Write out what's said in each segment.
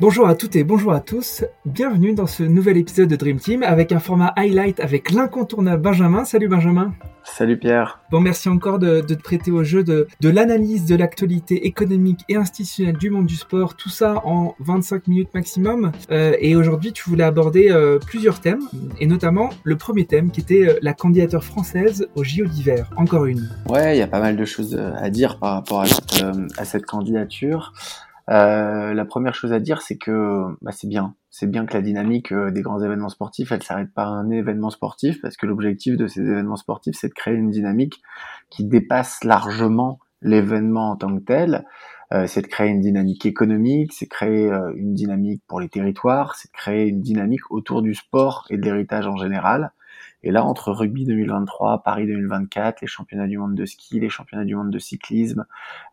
Bonjour à toutes et bonjour à tous. Bienvenue dans ce nouvel épisode de Dream Team avec un format highlight avec l'incontournable Benjamin. Salut Benjamin. Salut Pierre. Bon, merci encore de, te prêter au jeu de, l'analyse de l'actualité économique et institutionnelle du monde du sport. Tout ça en 25 minutes maximum. Euh, et aujourd'hui, tu voulais aborder euh, plusieurs thèmes et notamment le premier thème qui était euh, la candidature française au JO d'hiver. Encore une. Ouais, il y a pas mal de choses à dire par rapport à à cette candidature. Euh, la première chose à dire, c'est que bah, c'est bien. C'est bien que la dynamique euh, des grands événements sportifs, elle s'arrête pas à un événement sportif, parce que l'objectif de ces événements sportifs, c'est de créer une dynamique qui dépasse largement l'événement en tant que tel. Euh, c'est de créer une dynamique économique, c'est créer une dynamique pour les territoires, c'est de créer une dynamique autour du sport et de l'héritage en général. Et là, entre rugby 2023, Paris 2024, les championnats du monde de ski, les championnats du monde de cyclisme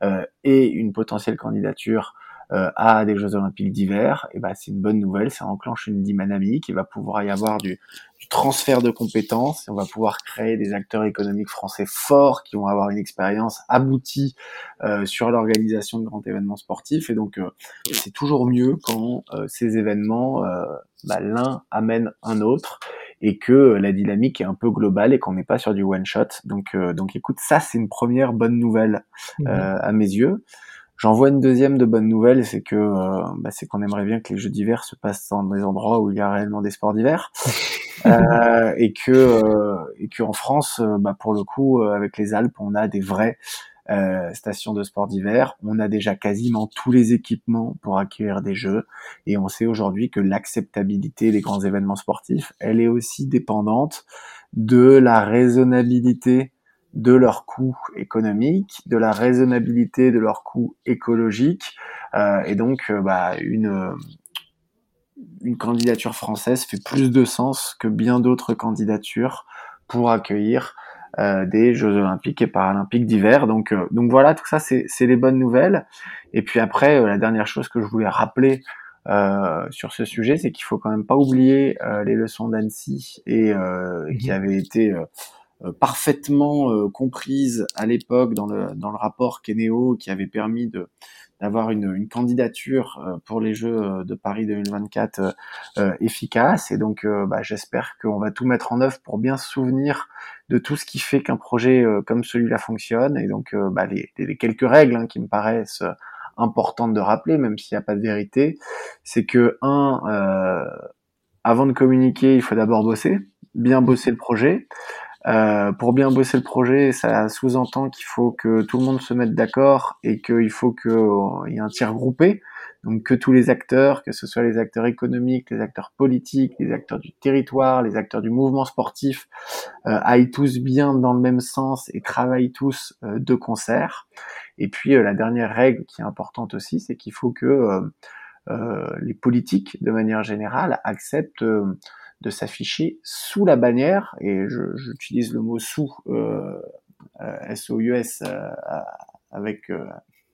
euh, et une potentielle candidature euh, à des Jeux Olympiques d'hiver, et ben c'est une bonne nouvelle, ça enclenche une dynamique, il va pouvoir y avoir du, du transfert de compétences, et on va pouvoir créer des acteurs économiques français forts qui vont avoir une expérience aboutie euh, sur l'organisation de grands événements sportifs, et donc euh, c'est toujours mieux quand euh, ces événements, bah, l'un amène un autre, et que la dynamique est un peu globale et qu'on n'est pas sur du one shot. Donc, euh, donc écoute, ça c'est une première bonne nouvelle euh, à mes yeux. J'en vois une deuxième de bonne nouvelle, c'est que euh, bah, c'est qu'on aimerait bien que les jeux d'hiver se passent dans des endroits où il y a réellement des sports d'hiver, euh, et que et que en France, bah, pour le coup, avec les Alpes, on a des vrais euh, station de sport d'hiver. On a déjà quasiment tous les équipements pour accueillir des jeux et on sait aujourd'hui que l'acceptabilité des grands événements sportifs, elle est aussi dépendante de la raisonnabilité de leurs coûts économiques, de la raisonnabilité de leurs coûts écologiques, euh, et donc euh, bah, une une candidature française fait plus de sens que bien d'autres candidatures pour accueillir euh, des Jeux Olympiques et Paralympiques d'hiver. Donc, euh, donc voilà, tout ça, c'est les bonnes nouvelles. Et puis après, euh, la dernière chose que je voulais rappeler sur ce sujet, c'est qu'il faut quand même pas oublier les leçons d'Annecy et qui mhm. avaient été parfaitement comprises à l'époque dans le, dans le rapport Kenéo qui avait permis de d'avoir une, une, candidature euh, pour les Jeux euh, de Paris 2024 euh, efficace. Et donc, bah, j'espère qu'on va tout mettre en œuvre pour bien se souvenir de tout ce qui fait qu'un projet comme celui-là fonctionne. Et donc, bah, les, les, quelques règles hein, qui me paraissent importantes de rappeler, même s'il n'y a pas de vérité, c'est que un, avant de communiquer, il faut d'abord bosser, bien bosser le projet. Euh, pour bien bosser le projet, ça sous-entend qu'il faut que tout le monde se mette d'accord et qu'il faut qu'il y ait un tir groupé. Donc que tous les acteurs, que ce soit les acteurs économiques, les acteurs politiques, les acteurs du territoire, les acteurs du mouvement sportif, euh, aillent tous bien dans le même sens et travaillent tous euh, de concert. Et puis la dernière règle qui est importante aussi, c'est qu'il faut que les politiques, de manière générale, acceptent de s'afficher sous la bannière, et j'utilise le mot sous, euh, euh S-O-U-S, avec euh,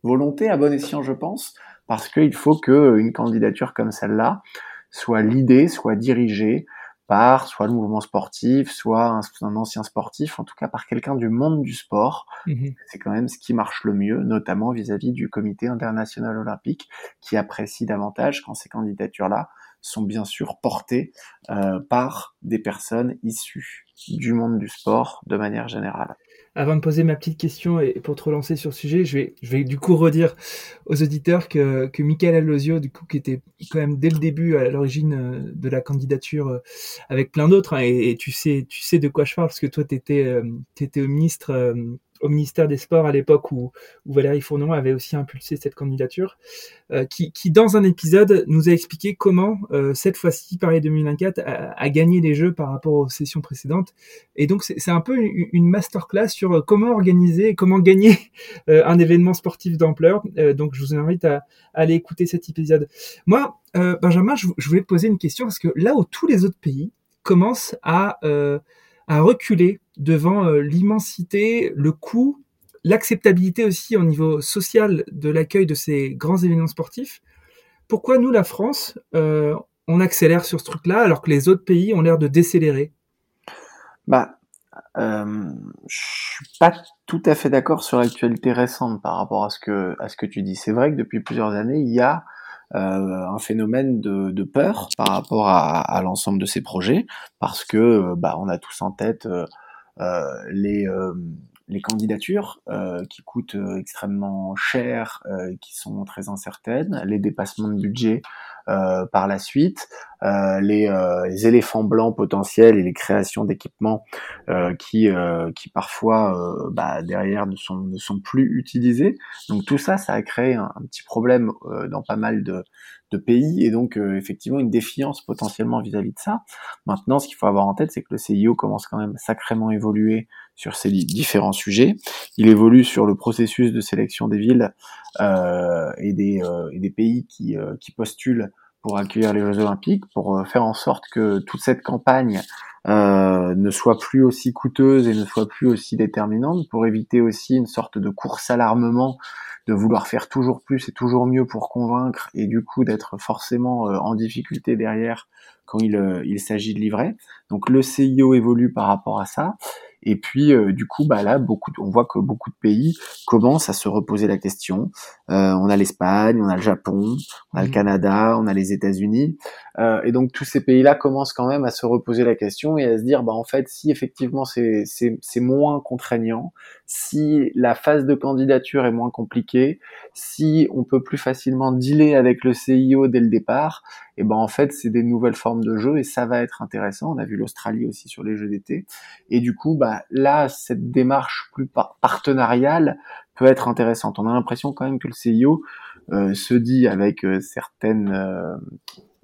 volonté, à bon escient, je pense, parce qu'il faut qu'une candidature comme celle-là soit l'idée, soit dirigée par soit le mouvement sportif, soit un, ancien sportif, en tout cas par quelqu'un du monde du sport. Mmh C'est quand même ce qui marche le mieux, notamment vis-à-vis -vis du comité international olympique, qui apprécie davantage quand ces candidatures-là sont bien sûr portés euh, par des personnes issues du monde du sport de manière générale. Avant de poser ma petite question et pour te relancer sur le sujet, je vais, je vais du coup redire aux auditeurs que, que Michael Alosio, du coup, qui était quand même dès le début à l'origine euh, de la candidature euh, avec plein d'autres, hein, et, tu sais, tu sais de quoi je parle parce que toi, tu étais, étais, au ministre au ministère des Sports à l'époque où, où, Valérie Fournon avait aussi impulsé cette candidature, euh, qui, qui, dans un épisode nous a expliqué comment euh, cette fois-ci Paris 2024 a, a, gagné les Jeux par rapport aux sessions précédentes. Et donc c'est un peu une, masterclass sur comment organiser et comment gagner euh, un événement sportif d'ampleur. Euh, donc je vous invite à, aller écouter cet épisode. Moi, Benjamin, je, je, voulais poser une question parce que là où tous les autres pays commencent à à reculer devant euh, l'immensité, le coût, l'acceptabilité aussi au niveau social de l'accueil de ces grands événements sportifs. Pourquoi nous, la France, euh, on accélère sur ce truc-là alors que les autres pays ont l'air de décélérer? Bah, euh, je suis pas tout à fait d'accord sur l'actualité récente par rapport à ce que à tu dis. C'est vrai que depuis plusieurs années, il y a un phénomène de, peur par rapport à, l'ensemble de ces projets, parce que bah, on a tous en tête les les candidatures euh, qui coûtent euh, extrêmement cher, euh, qui sont très incertaines, les dépassements de budget par la suite, les, les, éléphants blancs potentiels et les créations d'équipements qui, qui parfois bah, derrière ne sont, ne sont plus utilisés. Donc tout ça, ça a créé un, un petit problème dans pas mal de, de pays et donc effectivement une défiance potentiellement vis-à-vis de ça. Maintenant, ce qu'il faut avoir en tête, c'est que le CIO commence quand même sacrément à évoluer sur ces différents sujets. Il évolue sur le processus de sélection des villes euh, et, des, euh, et, des, pays qui, euh, qui, postulent pour accueillir les Jeux Olympiques, pour faire en sorte que toute cette campagne ne soit plus aussi coûteuse et ne soit plus aussi déterminante, pour éviter aussi une sorte de course à l'armement, de vouloir faire toujours plus et toujours mieux pour convaincre, et du coup d'être forcément en difficulté derrière quand il, il s'agit de livrer. Donc le CIO évolue par rapport à ça. Et puis, euh, du coup, bah là, beaucoup, on voit que beaucoup de pays commencent à se reposer la question. Euh, on a l'Espagne, on a le Japon, on a le mmh. Canada, on a les États-Unis, euh, et donc tous ces pays-là commencent quand même à se reposer la question et à se dire, bah en fait, si effectivement c'est c'est moins contraignant, si la phase de candidature est moins compliquée, si on peut plus facilement dealer avec le CIO dès le départ, et ben en fait c'est des nouvelles formes de jeu et ça va être intéressant. On a vu l'Australie aussi sur les jeux d'été et du coup bah là cette démarche plus partenariale peut être intéressante. On a l'impression quand même que le CIO euh, se dit avec euh, certaines euh,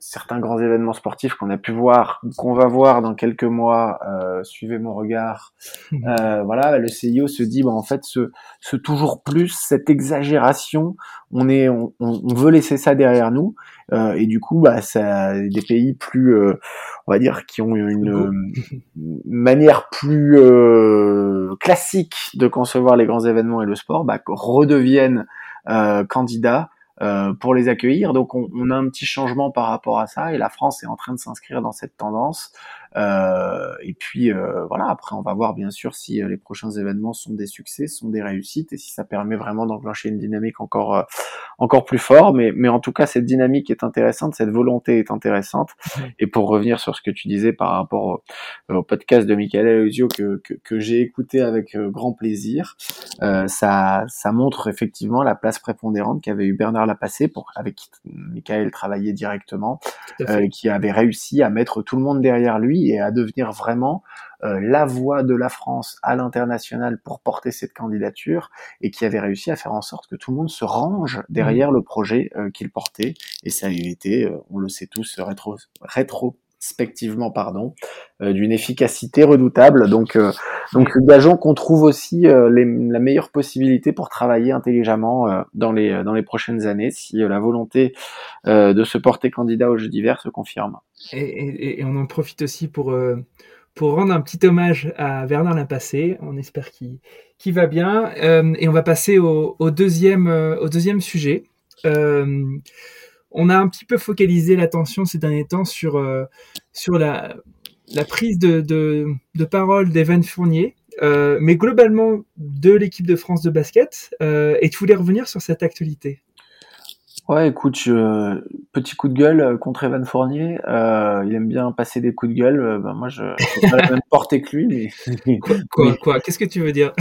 certains grands événements sportifs qu'on a pu voir, qu'on va voir dans quelques mois, euh, suivez mon regard, mhm. euh, voilà, le CIO se dit, bah, en fait, ce, ce toujours plus, cette exagération, on est, on, on veut laisser ça derrière nous, euh, et du coup, bah, ça, des pays plus, on va dire, qui ont une, manière plus classique de concevoir les grands événements et le sport, bah, redeviennent candidats euh, pour les accueillir. Donc on, on, a un petit changement par rapport à ça et la France est en train de s'inscrire dans cette tendance. Euh, et puis euh, voilà, après on va voir bien sûr si euh, les prochains événements sont des succès, sont des réussites et si ça permet vraiment d'enclencher une dynamique encore encore plus fort. Mais mais en tout cas cette dynamique est intéressante, cette volonté est intéressante. Et pour revenir sur ce que tu disais par rapport au, podcast de Michael Eusio que, que, que j'ai écouté avec grand plaisir, ça ça montre effectivement la place prépondérante qu'avait eu Bernard Lapassé pour avec qui Michael travaillait directement, qui avait réussi à mettre tout le monde derrière lui et à devenir vraiment euh, la voix de la France à l'international pour porter cette candidature et qui avait réussi à faire en sorte que tout le monde se range derrière mmh. le projet euh, qu'il portait et ça a été, euh, on le sait tous, rétro, rétrospectivement pardon, d'une efficacité redoutable. Donc, donc gageons qu'on trouve aussi la meilleure possibilité pour travailler intelligemment dans les dans les prochaines années si la volonté de se porter candidat aux Jeux d'hiver se confirme. Et, et, on en profite aussi pour, euh, pour rendre un petit hommage à Bernard Lapassé. On espère qu'il va bien. Euh, et on va passer au, deuxième, euh, au deuxième sujet. On a un petit peu focalisé l'attention ces derniers temps sur, sur la, la prise de, de, de parole d'Evan Fournier. mais globalement de l'équipe de France de basket, et tu voulais revenir sur cette actualité. Ouais, écoute, je... petit coup de gueule euh, contre Evan Fournier. Euh, il aime bien passer des coups de gueule. Euh, ben moi, je n'ai pas la même portée que lui, mais quoi, quoi, Qu'est-ce que tu veux dire?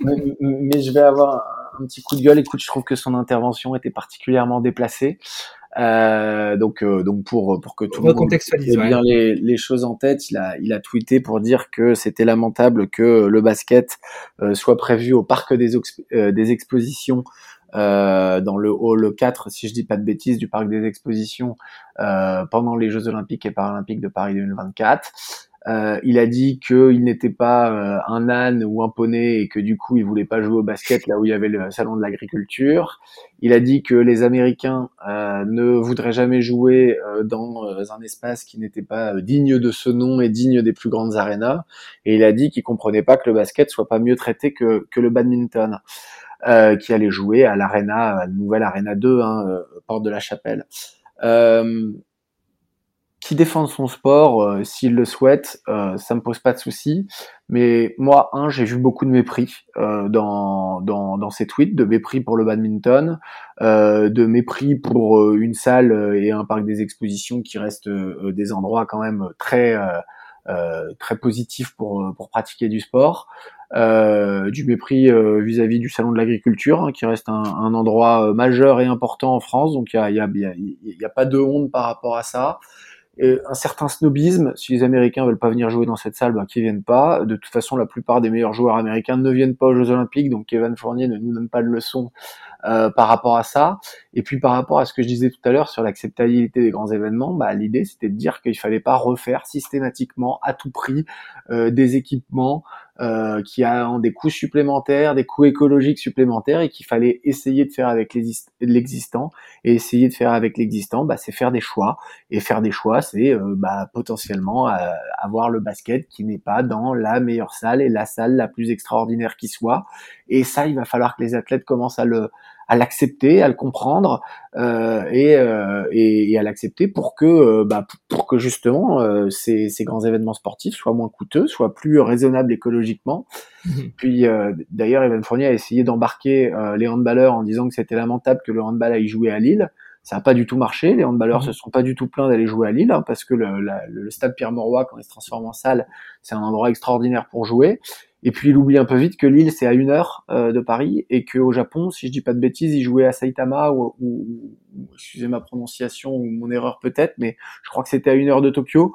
Mais, je vais avoir un petit coup de gueule. Écoute, je trouve que son intervention était particulièrement déplacée. Euh, donc, euh, donc pour pour que tout le monde ait bien les, les, choses en tête, il a il a tweeté pour dire que c'était lamentable que le basket soit prévu au parc des, des expositions euh, dans le hall 4, si je dis pas de bêtises, du parc des expositions euh, pendant les Jeux Olympiques et Paralympiques de Paris 2024. Euh, il a dit qu'il n'était pas euh, un âne ou un poney et que du coup il voulait pas jouer au basket là où il y avait le salon de l'agriculture. Il a dit que les Américains euh, ne voudraient jamais jouer dans un espace qui n'était pas digne de ce nom et digne des plus grandes arénas. Et il a dit qu'il comprenait pas que le basket soit pas mieux traité que, que le badminton. Euh, qui allait jouer à l'Arena, nouvelle Arena 2, hein, euh, porte de la Chapelle. Euh, qui défende son sport, euh, s'il le souhaite, euh, ça me pose pas de souci. Mais moi, un, j'ai vu beaucoup de mépris euh, dans, dans, dans ces tweets, de mépris pour le badminton, euh, de mépris pour euh, une salle et un parc des expositions qui restent des endroits quand même très très positifs pour pour pratiquer du sport. du mépris vis-à-vis du salon de l'agriculture, hein, qui reste un, un, endroit majeur et important en France. Donc il y a, y, a, y a pas de honte par rapport à ça un certain snobisme. Si les Américains veulent pas venir jouer dans cette salle, bah, qu'ils viennent pas. De toute façon, la plupart des meilleurs joueurs américains ne viennent pas aux Jeux Olympiques, donc Kevin Fournier ne nous donne pas de leçon euh, par rapport à ça. Et puis par rapport à ce que je disais tout à l'heure sur l'acceptabilité des grands événements, bah, l'idée c'était de dire qu'il fallait pas refaire systématiquement à tout prix euh, des équipements euh, qui ont des coûts supplémentaires, des coûts écologiques supplémentaires et qu'il fallait essayer de faire avec l'existant. Et essayer de faire avec l'existant, bah, c'est faire des choix. Et faire des choix, c'est euh, bah, potentiellement euh, avoir le basket qui n'est pas dans la meilleure salle et la salle la plus extraordinaire qui soit. Et ça, il va falloir que les athlètes commencent à le, à l'accepter, à le comprendre euh, et, euh, et, et, à l'accepter pour que euh, bah, pour que justement euh, ces, ces, grands événements sportifs soient moins coûteux, soient plus raisonnables écologiquement. Mhm. Puis euh, d'ailleurs, Evan Fournier a essayé d'embarquer les handballeurs en disant que c'était lamentable que le handball aille jouer à Lille. Ça n'a pas du tout marché. Les handballeurs mhm. se sont pas du tout plaints d'aller jouer à Lille hein, parce que le, le stade Pierre-Mauroy, quand il se transforme en salle, c'est un endroit extraordinaire pour jouer. Et puis il oublie un peu vite que Lille c'est à une heure euh, de Paris et qu'au Japon, si je dis pas de bêtises, il jouait à Saitama ou, ou, excusez ma prononciation ou mon erreur peut-être, mais je crois que c'était à une heure de Tokyo.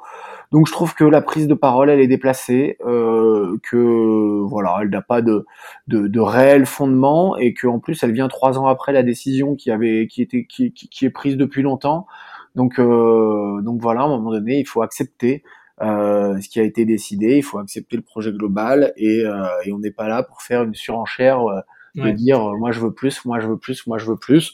Donc je trouve que la prise de parole elle est déplacée, euh, que voilà, elle n'a pas de, de, de, réel fondement et que en plus elle vient trois ans après la décision qui avait qui était qui, qui, est prise depuis longtemps. Donc euh, donc voilà, à un moment donné, il faut accepter euh, ce qui a été décidé. Il faut accepter le projet global et, euh, et on n'est pas là pour faire une surenchère euh, de dire moi je veux plus, moi je veux plus, moi je veux plus.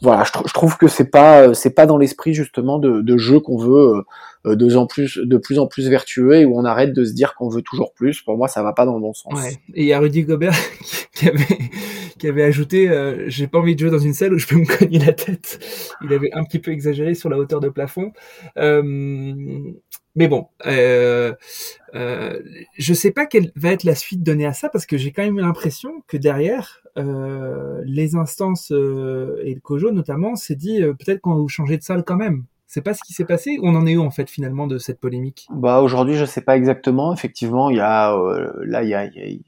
Voilà, je, je trouve que c'est pas c'est pas dans l'esprit justement de, de jeu qu'on veut de, en plus, de plus en plus vertueux et où on arrête de se dire qu'on veut toujours plus. Pour moi, ça va pas dans le bon sens. Ouais. Et il y a Rudy Gobert qui avait qui avait ajouté euh, j'ai pas envie de jouer dans une salle où je peux me cogner la tête. Il avait un petit peu exagéré sur la hauteur de plafond. Euh, mais bon, euh, euh, je sais pas quelle va être la suite donnée à ça parce que j'ai quand même l'impression que derrière euh, les instances euh, et le COJO notamment s'est dit euh, peut-être qu'on va vous changer de salle quand même. C'est pas ce qui s'est passé On en est où en fait finalement de cette polémique? Bah aujourd'hui je sais pas exactement. Effectivement il y a là il y a, y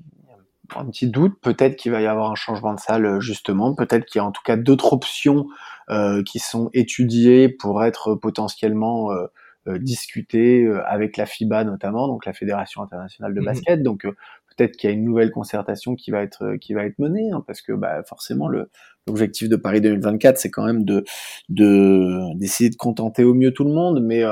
a un petit doute. Peut-être qu'il va y avoir un changement de salle justement. Peut-être qu'il y a en tout cas d'autres options qui sont étudiées pour être potentiellement discuter euh, avec la FIBA notamment, donc la Fédération internationale de mhm. basket. Donc peut-être qu'il y a une nouvelle concertation qui va être qui va être menée, hein, parce que bah, forcément le l'objectif de Paris 2024, c'est quand même de de d'essayer de contenter au mieux tout le monde, mais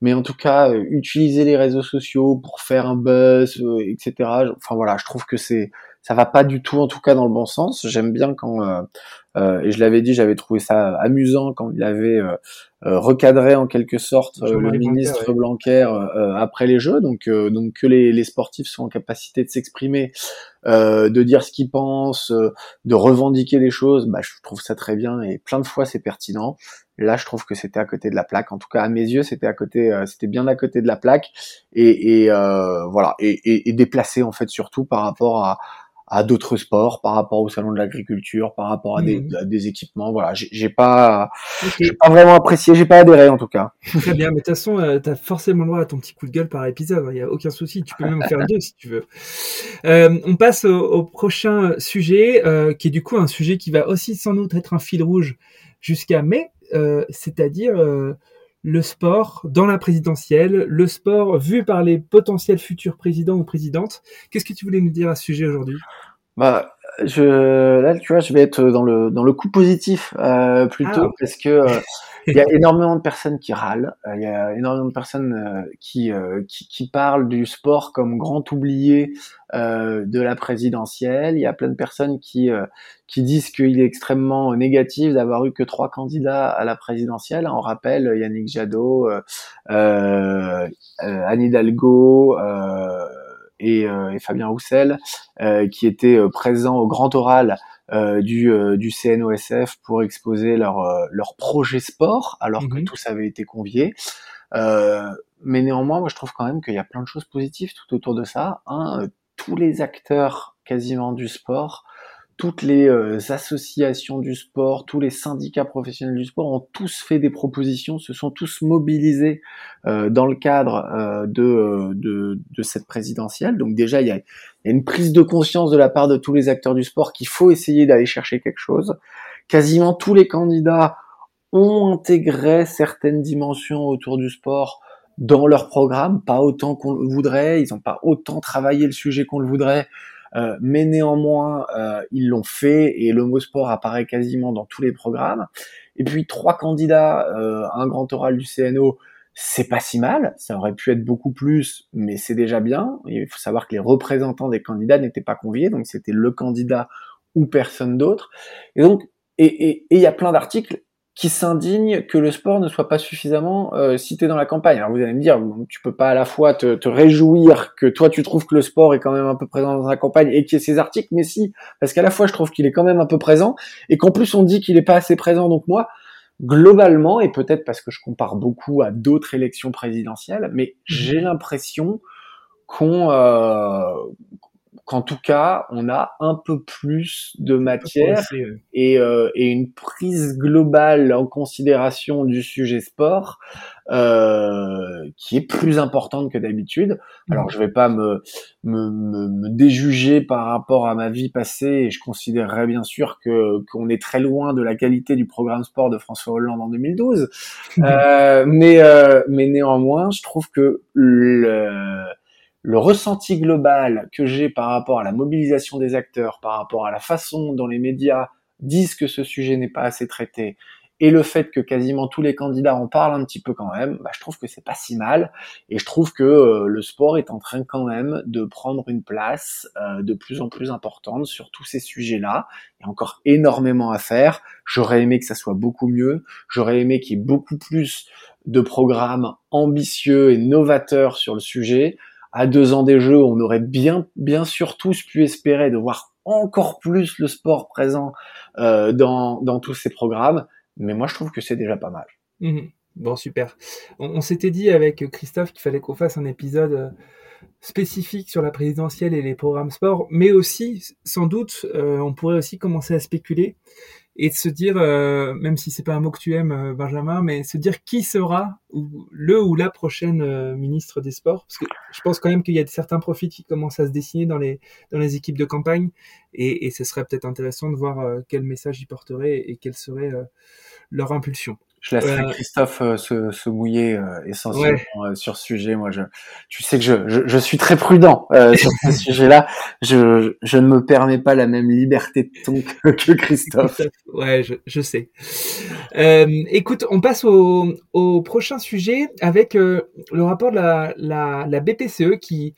mais en tout cas utiliser les réseaux sociaux pour faire un buzz, etc. Enfin voilà, je trouve que c'est ça va pas du tout en tout cas dans le bon sens. J'aime bien quand euh, et je l'avais dit, j'avais trouvé ça amusant quand il avait euh, euh, recadré en quelque sorte le ministre Blanquer, après les Jeux, donc donc que les, les, sportifs soient en capacité de s'exprimer, de dire ce qu'ils pensent, de revendiquer les choses, bah je trouve ça très bien et plein de fois c'est pertinent. Là, je trouve que c'était à côté de la plaque. En tout cas, à mes yeux, c'était à côté, c'était bien à côté de la plaque et, et voilà et, et, et déplacé en fait surtout par rapport à à d'autres sports, par rapport au salon de l'agriculture, par rapport à, des, mmh. des, équipements. Voilà, j'ai pas, pas vraiment apprécié, j'ai pas adhéré en tout cas. Très bien, mais de toute façon, euh, tu as forcément le droit à ton petit coup de gueule par épisode. Il n'y a aucun souci, tu peux même en faire deux si tu veux. Euh, on passe au, prochain sujet, euh, qui est du coup un sujet qui va aussi sans doute être un fil rouge jusqu'à mai, euh, c'est-à-dire le sport dans la présidentielle, le sport vu par les potentiels futurs présidents ou présidentes. Qu'est-ce que tu voulais nous dire à ce sujet aujourd'hui? Bah, je, là, tu vois, je vais être dans le dans le coup positif euh, plutôt ah, parce que euh, il y a énormément de personnes qui râlent, euh, il y a énormément de personnes euh, qui, qui, qui parlent du sport comme grand oublié de la présidentielle. Il y a plein de personnes qui qui disent qu'il est extrêmement négatif d'avoir eu que trois candidats à la présidentielle. On rappelle Yannick Jadot, Anne Hidalgo. Euh, euh, et, Fabien Roussel, euh, qui étaient euh, présents au grand oral du, du CNOSF pour exposer leur, leur projet sport, alors que mhm. tous avaient été conviés. mais néanmoins, moi, je trouve quand même qu'il y a plein de choses positives tout autour de ça. Un, tous les acteurs quasiment du sport toutes les euh, associations du sport, tous les syndicats professionnels du sport ont tous fait des propositions, se sont tous mobilisés euh, dans le cadre euh, de, cette présidentielle. Donc déjà, il y, a, il y, a, une prise de conscience de la part de tous les acteurs du sport qu'il faut essayer d'aller chercher quelque chose. Quasiment tous les candidats ont intégré certaines dimensions autour du sport dans leur programme, pas autant qu'on le voudrait, ils n'ont pas autant travaillé le sujet qu'on le voudrait, euh, mais néanmoins, euh, ils l'ont fait et le mot sport apparaît quasiment dans tous les programmes. Et puis trois candidats, euh, un grand oral du CNO, c'est pas si mal. Ça aurait pu être beaucoup plus, mais c'est déjà bien. Il faut savoir que les représentants des candidats n'étaient pas conviés, donc c'était le candidat ou personne d'autre. Et donc, et il y a plein d'articles qui s'indigne que le sport ne soit pas suffisamment euh, cité dans la campagne. Alors vous allez me dire, tu peux pas à la fois te, te, réjouir que toi tu trouves que le sport est quand même un peu présent dans la campagne et qu'il y ait ces articles, mais si, parce qu'à la fois je trouve qu'il est quand même un peu présent et qu'en plus on dit qu'il est pas assez présent. Donc moi, globalement, et peut-être parce que je compare beaucoup à d'autres élections présidentielles, mais j'ai l'impression qu'on euh, qu'en tout cas, on a un peu plus de matière et, euh, et, une prise globale en considération du sujet sport euh, qui est plus importante que d'habitude. Alors, je vais pas me, me, me, déjuger par rapport à ma vie passée et je considérerais bien sûr que qu'on est très loin de la qualité du programme sport de François Hollande en 2012. euh, mais, euh, mais néanmoins, je trouve que le le ressenti global que j'ai par rapport à la mobilisation des acteurs, par rapport à la façon dont les médias disent que ce sujet n'est pas assez traité, et le fait que quasiment tous les candidats en parlent un petit peu quand même, bah, je trouve que c'est pas si mal. Et je trouve que euh, le sport est en train quand même de prendre une place euh, de plus en plus importante sur tous ces sujets-là. Il y a encore énormément à faire. J'aurais aimé que ça soit beaucoup mieux. J'aurais aimé qu'il y ait beaucoup plus de programmes ambitieux et novateurs sur le sujet à deux ans des Jeux, on aurait bien, bien sûr tous pu espérer de voir encore plus le sport présent euh, dans, dans tous ces programmes. Mais moi, je trouve que c'est déjà pas mal. Mmh bon, super. On, s'était dit avec Christophe qu'il fallait qu'on fasse un épisode euh, spécifique sur la présidentielle et les programmes sport, mais aussi, sans doute, euh, on pourrait aussi commencer à spéculer et de se dire, euh, même si c'est pas un mot que tu aimes, euh, Benjamin, mais se dire qui sera le ou la prochaine euh, ministre des Sports, parce que je pense quand même qu'il y a certains profits qui commencent à se dessiner dans les dans les équipes de campagne, et, et ce serait peut-être intéressant de voir quel message ils porteraient et quelle serait leur impulsion. Je laisserai Christophe euh, se, se, mouiller euh, essentiellement euh, sur ce sujet. Moi, je, tu sais que je, je, je suis très prudent sur ce sujet-là. Je, je ne me permets pas la même liberté de ton que, que Christophe. Ouais, je, je sais. écoute, on passe au, au prochain sujet avec le rapport de la, la, la BPCE qui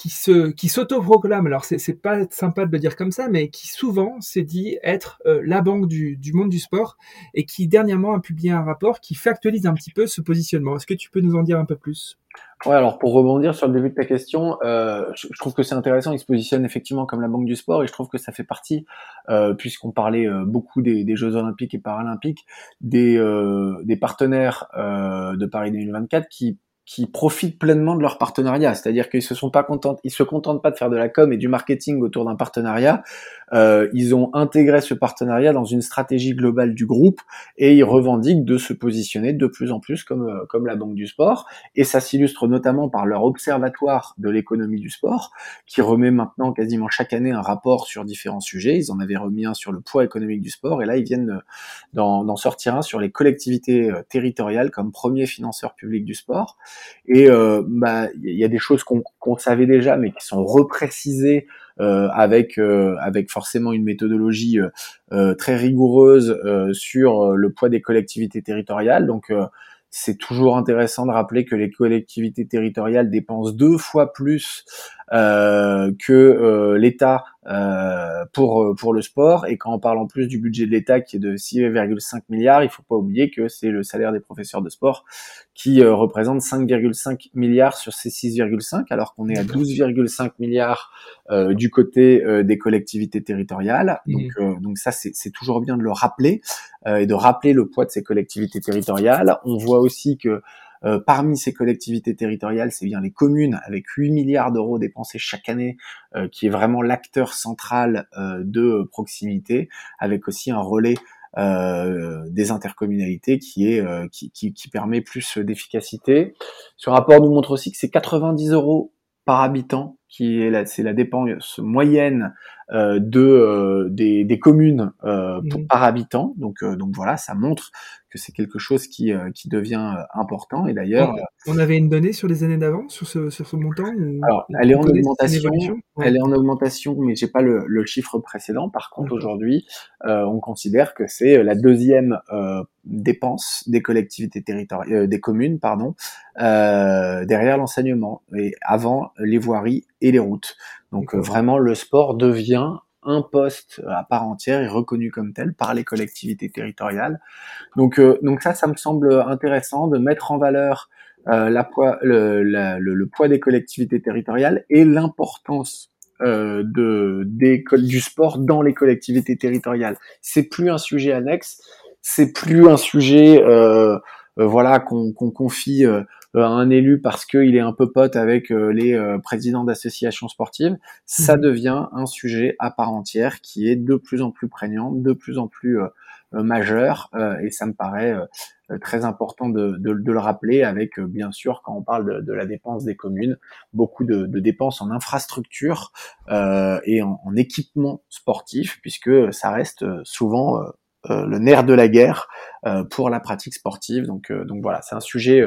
qui se qui s'autoproclame. Alors c'est c'est pas sympa de le dire comme ça mais qui souvent s'est dit être euh, la banque du, du monde du sport et qui dernièrement a publié un rapport qui factualise un petit peu ce positionnement. Est-ce que tu peux nous en dire un peu plus? Ouais, alors pour rebondir sur le début de ta question, euh, je, trouve que c'est intéressant. Il se positionne effectivement comme la banque du sport et je trouve que ça fait partie, euh, puisqu'on parlait euh, beaucoup des, des, Jeux olympiques et paralympiques, des, euh, des partenaires de Paris 2024 qui qui profitent pleinement de leur partenariat, c'est-à-dire qu'ils se sont pas contents, ils se contentent pas de faire de la com et du marketing autour d'un partenariat. Euh, ils ont intégré ce partenariat dans une stratégie globale du groupe et ils revendiquent de se positionner de plus en plus comme euh, comme la banque du sport. Et ça s'illustre notamment par leur observatoire de l'économie du sport, qui remet maintenant quasiment chaque année un rapport sur différents sujets. Ils en avaient remis un sur le poids économique du sport et là ils viennent d'en sortir un sur les collectivités euh, territoriales comme premier financeur public du sport. Et euh, bah il y a des choses qu'on savait déjà, mais qui sont reprécisées euh, avec euh, avec forcément une méthodologie très rigoureuse sur le poids des collectivités territoriales. Donc c'est toujours intéressant de rappeler que les collectivités territoriales dépensent deux fois plus que euh, l'État euh, pour pour le sport. Et quand on parle en plus du budget de l'État qui est de 6,5 milliards, il faut pas oublier que c'est le salaire des professeurs de sport qui représente 5,5 milliards sur ces 6,5, alors qu'on est à 12,5 milliards du côté des collectivités territoriales. Mmh. Donc donc ça c'est toujours bien de le rappeler et de rappeler le poids de ces collectivités territoriales. On voit aussi que parmi ces collectivités territoriales, c'est bien les communes avec 8 milliards d'euros dépensés chaque année, qui est vraiment l'acteur central de proximité, avec aussi un relais euh, des intercommunalités qui est euh, qui, qui, qui, permet plus d'efficacité. Ce rapport nous montre aussi que c'est 90 euros par habitant qui est la, c'est la dépense moyenne euh, de euh, des, des, communes euh, pour, mmh. par habitant. Donc donc voilà, ça montre que c'est quelque chose qui qui devient important. Et d'ailleurs, on avait une donnée sur les années d'avant sur ce sur ce montant. alors elle est en augmentation. Elle est en augmentation, mais j'ai pas le, le, chiffre précédent. Par contre, aujourd'hui, on considère que c'est la deuxième dépense des collectivités territoriales, des communes, pardon, derrière l'enseignement et avant les voiries et les routes. Donc euh, vraiment, le sport devient un poste à part entière et reconnu comme tel par les collectivités territoriales. Donc, euh, donc ça, ça me semble intéressant de mettre en valeur euh, le, poids des collectivités territoriales et l'importance euh, du sport dans les collectivités territoriales. C'est plus un sujet annexe, c'est plus un sujet euh, voilà qu'on confie euh, un élu parce qu'il est un peu pote avec euh, les euh, présidents d'associations sportives, ça mhm. devient un sujet à part entière qui est de plus en plus prégnant, de plus en plus majeur, et ça me paraît très important de, de, de, le rappeler avec, bien sûr, quand on parle de, de la dépense des communes, beaucoup de, dépenses en infrastructure et en, en, équipement sportif, puisque ça reste souvent euh, le nerf de la guerre euh, pour la pratique sportive. Donc, euh, donc voilà, c'est un sujet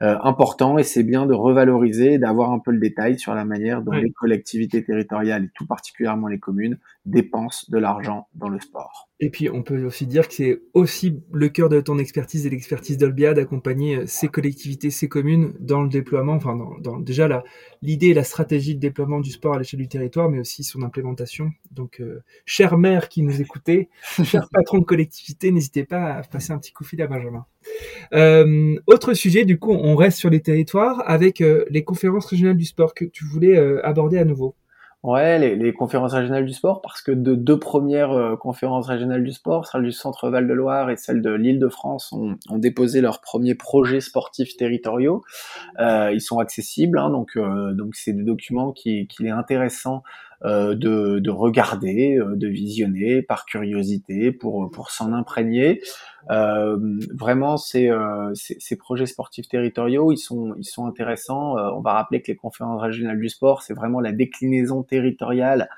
important et c'est bien de revaloriser, d'avoir un peu le détail sur la manière dont les collectivités territoriales et tout particulièrement les communes dépensent de l'argent dans le sport. Et puis, on peut aussi dire que c'est aussi le cœur de ton expertise et l'expertise d'Olbia d'accompagner euh, ces collectivités, ces communes dans le déploiement, enfin, dans, déjà l'idée et la stratégie de déploiement du sport à l'échelle du territoire, mais aussi son implémentation. Donc, euh, chère mère qui nous écoutez, cher patron de collectivité, n'hésitez pas à passer un petit coup de fil à Benjamin. Euh, autre sujet, du coup, on reste sur les territoires avec euh, les conférences régionales du sport que tu voulais aborder à nouveau. Ouais, les, les, conférences régionales du sport, parce que de deux premières euh, conférences régionales du sport, celle du Centre Val-de-Loire et celle de l'Île-de-France, ont, ont, déposé leurs premiers projets sportifs territoriaux. Euh, ils sont accessibles, hein, donc euh, donc c'est des documents qui qu'il est intéressant euh, de, de, regarder, euh, de visionner par curiosité pour, pour s'en imprégner. Euh, vraiment, ces, ces, ces, projets sportifs territoriaux, ils sont, ils sont intéressants. on va rappeler que les conférences régionales du sport, c'est vraiment la déclinaison territoriale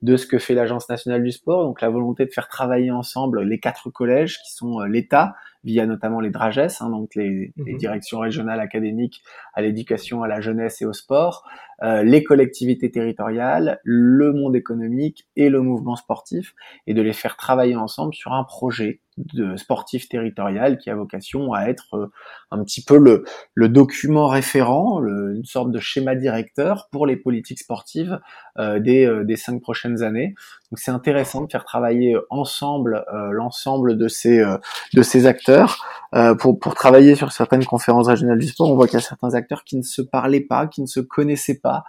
de ce que fait l'Agence nationale du sport, donc la volonté de faire travailler ensemble les quatre collèges qui sont l'État, via notamment les DRAGES, hein, donc les, les, mhm. directions régionales académiques à l'éducation, à la jeunesse et au sport, euh, les collectivités territoriales, le monde économique et le mouvement sportif, et de les faire travailler ensemble sur un projet de sportif territorial qui a vocation à être euh, un petit peu le, le document référent, le, une sorte de schéma directeur pour les politiques sportives euh, des, euh, des cinq prochaines années. Donc c'est intéressant de faire travailler ensemble euh, l'ensemble de ces de ces acteurs pour pour travailler sur certaines conférences régionales du sport. On voit qu'il y a certains acteurs qui ne se parlaient pas, qui ne se connaissaient pas,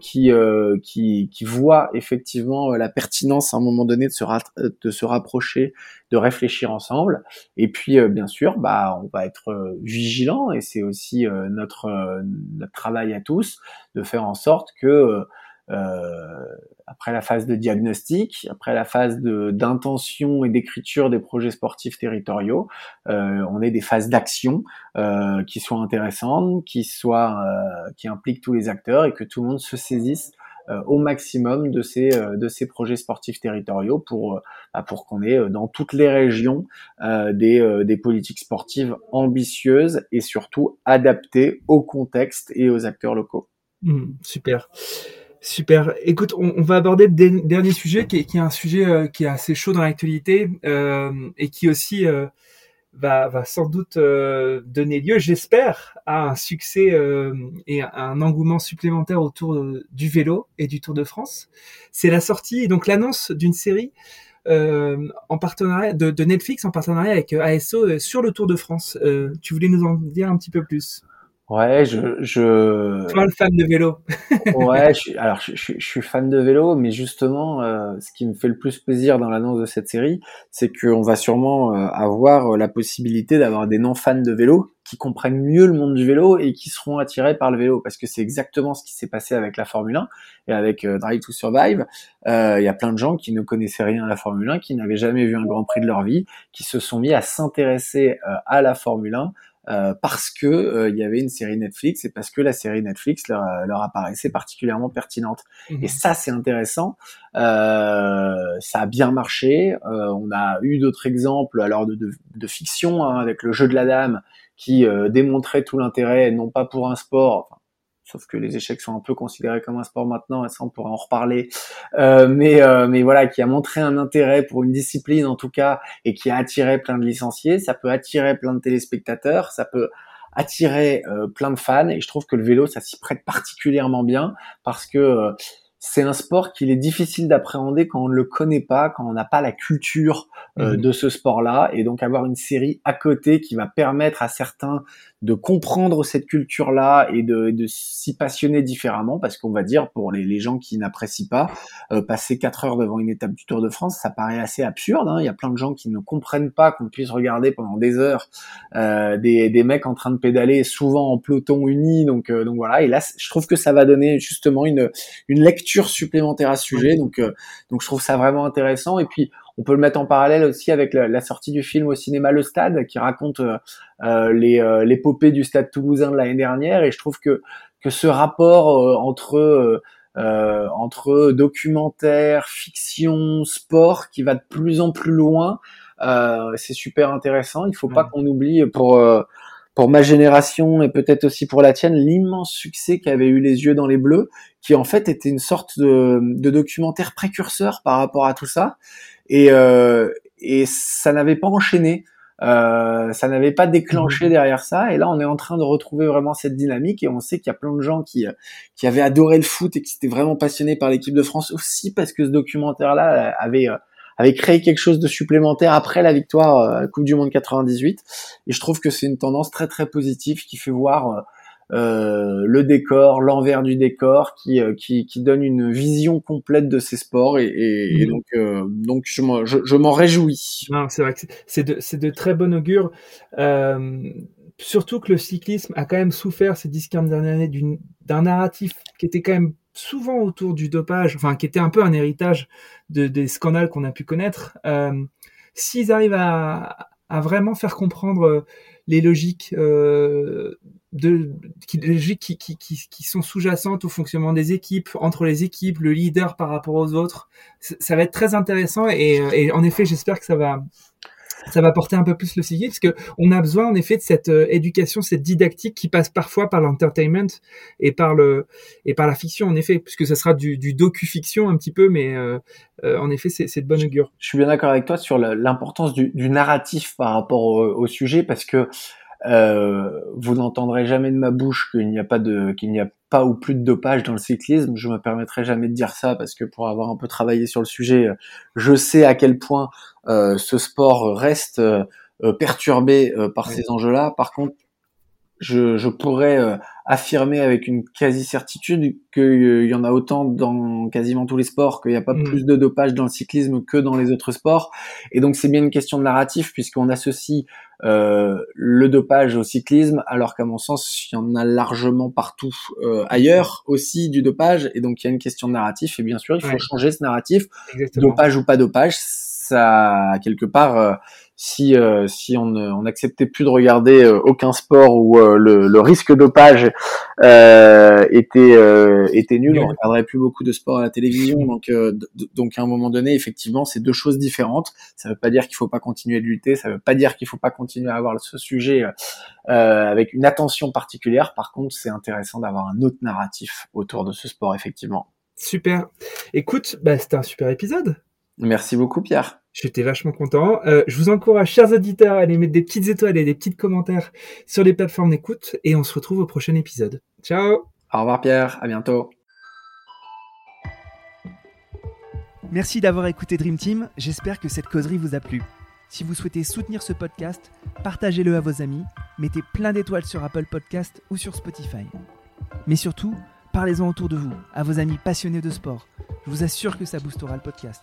qui qui qui voient effectivement la pertinence à un moment donné de se de se rapprocher, de réfléchir ensemble. Et puis, euh, bien sûr, bah, on va être euh, vigilant et c'est aussi euh, notre, notre travail à tous de faire en sorte que après la phase de diagnostic, après la phase d'intention et d'écriture des projets sportifs territoriaux, on ait des phases d'action qui soient intéressantes, qui soient qui impliquent tous les acteurs et que tout le monde se saisisse euh, au maximum de ces euh, de ces projets sportifs territoriaux pour euh, bah, pour qu'on ait dans toutes les régions des des politiques sportives ambitieuses et surtout adaptées au contexte et aux acteurs locaux. Mmh, super. Super. Écoute, on, va aborder le dernier sujet qui est, qui est un sujet qui est assez chaud dans l'actualité euh, et qui aussi euh, va, sans doute euh, donner lieu, j'espère, à un succès euh, et à un engouement supplémentaire autour euh, du vélo et du Tour de France. C'est la sortie et donc l'annonce d'une série en partenariat de, de, Netflix en partenariat avec ASO sur le Tour de France. tu voulais nous en dire un petit peu plus? Ouais, je, je. Toi, le fan de vélo. ouais, je alors je, je, suis fan de vélo, mais justement, euh, ce qui me fait le plus plaisir dans l'annonce de cette série, c'est qu'on va sûrement euh, avoir euh, la possibilité d'avoir des non fans de vélo qui comprennent mieux le monde du vélo et qui seront attirés par le vélo parce que c'est exactement ce qui s'est passé avec la Formule 1 et avec euh, Drive to Survive. Euh, il y a plein de gens qui ne connaissaient rien à la Formule 1, qui n'avaient jamais vu un Grand Prix de leur vie, qui se sont mis à s'intéresser à la Formule 1 euh, parce que euh, il y avait une série Netflix et parce que la série Netflix leur, leur apparaissait particulièrement pertinente. Et mhm. ça, c'est intéressant. Euh, ça a bien marché. Euh, on a eu d'autres exemples, alors de, de, de fiction, hein, avec le jeu de la dame, qui démontrait tout l'intérêt, non pas pour un sport, sauf que les échecs sont un peu considérés comme un sport maintenant, et ça on pourra en reparler, euh, mais, euh, mais voilà, qui a montré un intérêt pour une discipline en tout cas, et qui a attiré plein de licenciés, ça peut attirer plein de téléspectateurs, ça peut attirer euh, plein de fans, et je trouve que le vélo, ça s'y prête particulièrement bien, parce que c'est un sport qu'il est difficile d'appréhender quand on ne le connaît pas, quand on n'a pas la culture euh, mhm. de ce sport-là. Et donc avoir une série à côté qui va permettre à certains de comprendre cette culture-là et de, de s'y passionner différemment, parce qu'on va dire pour les, les gens qui n'apprécient pas, euh, passer quatre heures devant une étape du Tour de France, ça paraît assez absurde. Hein. Il y a plein de gens qui ne comprennent pas qu'on puisse regarder pendant des heures euh, des, des mecs en train de pédaler, souvent en peloton uni. Donc, euh, donc voilà. Et là, je trouve que ça va donner justement une, une lecture supplémentaire à ce sujet. Donc, euh, donc je trouve ça vraiment intéressant. Et puis on peut le mettre en parallèle aussi avec la, sortie du film au cinéma Le Stade, qui raconte euh, euh les euh, l'épopée du Stade Toulousain de l'année dernière. Et je trouve que que ce rapport euh, entre entre documentaire, fiction, sport, qui va de plus en plus loin, c'est super intéressant. Il faut pas qu'on oublie pour pour ma génération et peut-être aussi pour la tienne, l'immense succès qu'avait eu Les Yeux dans les Bleus, qui en fait était une sorte de, de documentaire précurseur par rapport à tout ça et, euh, et ça n'avait pas enchaîné. Euh, ça n'avait pas déclenché mhm. derrière ça. Et là, on est en train de retrouver vraiment cette dynamique. Et on sait qu'il y a plein de gens qui, qui avaient adoré le foot et qui étaient vraiment passionnés par l'équipe de France aussi parce que ce documentaire-là avait, euh, avait créé quelque chose de supplémentaire après la victoire à la Coupe du Monde 98. Et je trouve que c'est une tendance très très positive qui fait voir euh, le décor, l'envers du décor, qui, euh, qui, qui, donne une vision complète de ces sports et, et, mm. donc, euh, donc je m'en je, je réjouis. C'est vrai que c'est de, de, très bon augure. Euh, surtout que le cyclisme a quand même souffert ces 10-15 dernières années d'un narratif qui était quand même souvent autour du dopage, enfin qui était un peu un héritage de, des scandales qu'on a pu connaître. Euh, S'ils arrivent à, vraiment faire comprendre les logiques euh, qui, sont sous-jacentes au fonctionnement des équipes, entre les équipes, le leader par rapport aux autres. Ça va être très intéressant euh, et en effet, j'espère que ça va ça va porter un peu plus le cyclisme parce que on a besoin en effet de cette euh, éducation, cette didactique qui passe parfois par l'entertainment et par le et par la fiction en effet, puisque ça sera du, du docu-fiction un petit peu, mais euh, en effet c'est de bonne augure. Je suis bien d'accord avec toi sur l'importance du, du, narratif par rapport au, au sujet parce que euh, vous n'entendrez jamais de ma bouche qu'il n'y a pas de qu'il n'y a pas ou plus de dopage dans le cyclisme. Je me permettrai jamais de dire ça parce que pour avoir un peu travaillé sur le sujet, je sais à quel point euh, ce sport reste euh, perturbé euh, par ces enjeux-là. Par contre, je, je pourrais euh, affirmer avec une quasi-certitude qu'il y en a autant dans quasiment tous les sports, qu'il n'y a pas mm. plus de dopage dans le cyclisme que dans les autres sports. Et donc c'est bien une question de narratif puisqu'on associe euh, le dopage au cyclisme, alors qu'à mon sens, il y en a largement partout euh, ailleurs aussi du dopage. Et donc il y a une question de narratif. Et bien sûr, il faut changer ce narratif. Dopage ou pas dopage, ça quelque part euh, si euh, si on n'acceptait plus de regarder euh, aucun sport où le, le, risque dopage était était nul, on regarderait plus beaucoup de sport à la télévision. Donc donc à un moment donné, effectivement, c'est deux choses différentes. Ça veut pas dire qu'il faut pas continuer de lutter, ça veut pas dire qu'il faut pas continuer à avoir ce sujet avec une attention particulière. Par contre, c'est intéressant d'avoir un autre narratif autour de ce sport, effectivement. Super. Écoute, bah, c'était un super épisode. Merci beaucoup, Pierre. J'étais vachement content. Euh, je vous encourage, chers auditeurs, à aller mettre des petites étoiles et des petits commentaires sur les plateformes d'écoute et on se retrouve au prochain épisode. Ciao Au revoir Pierre, à bientôt. Merci d'avoir écouté Dream Team, j'espère que cette causerie vous a plu. Si vous souhaitez soutenir ce podcast, partagez-le à vos amis, mettez plein d'étoiles sur Apple Podcast ou sur Spotify. Mais surtout, parlez-en autour de vous, à vos amis passionnés de sport. Je vous assure que ça boostera le podcast.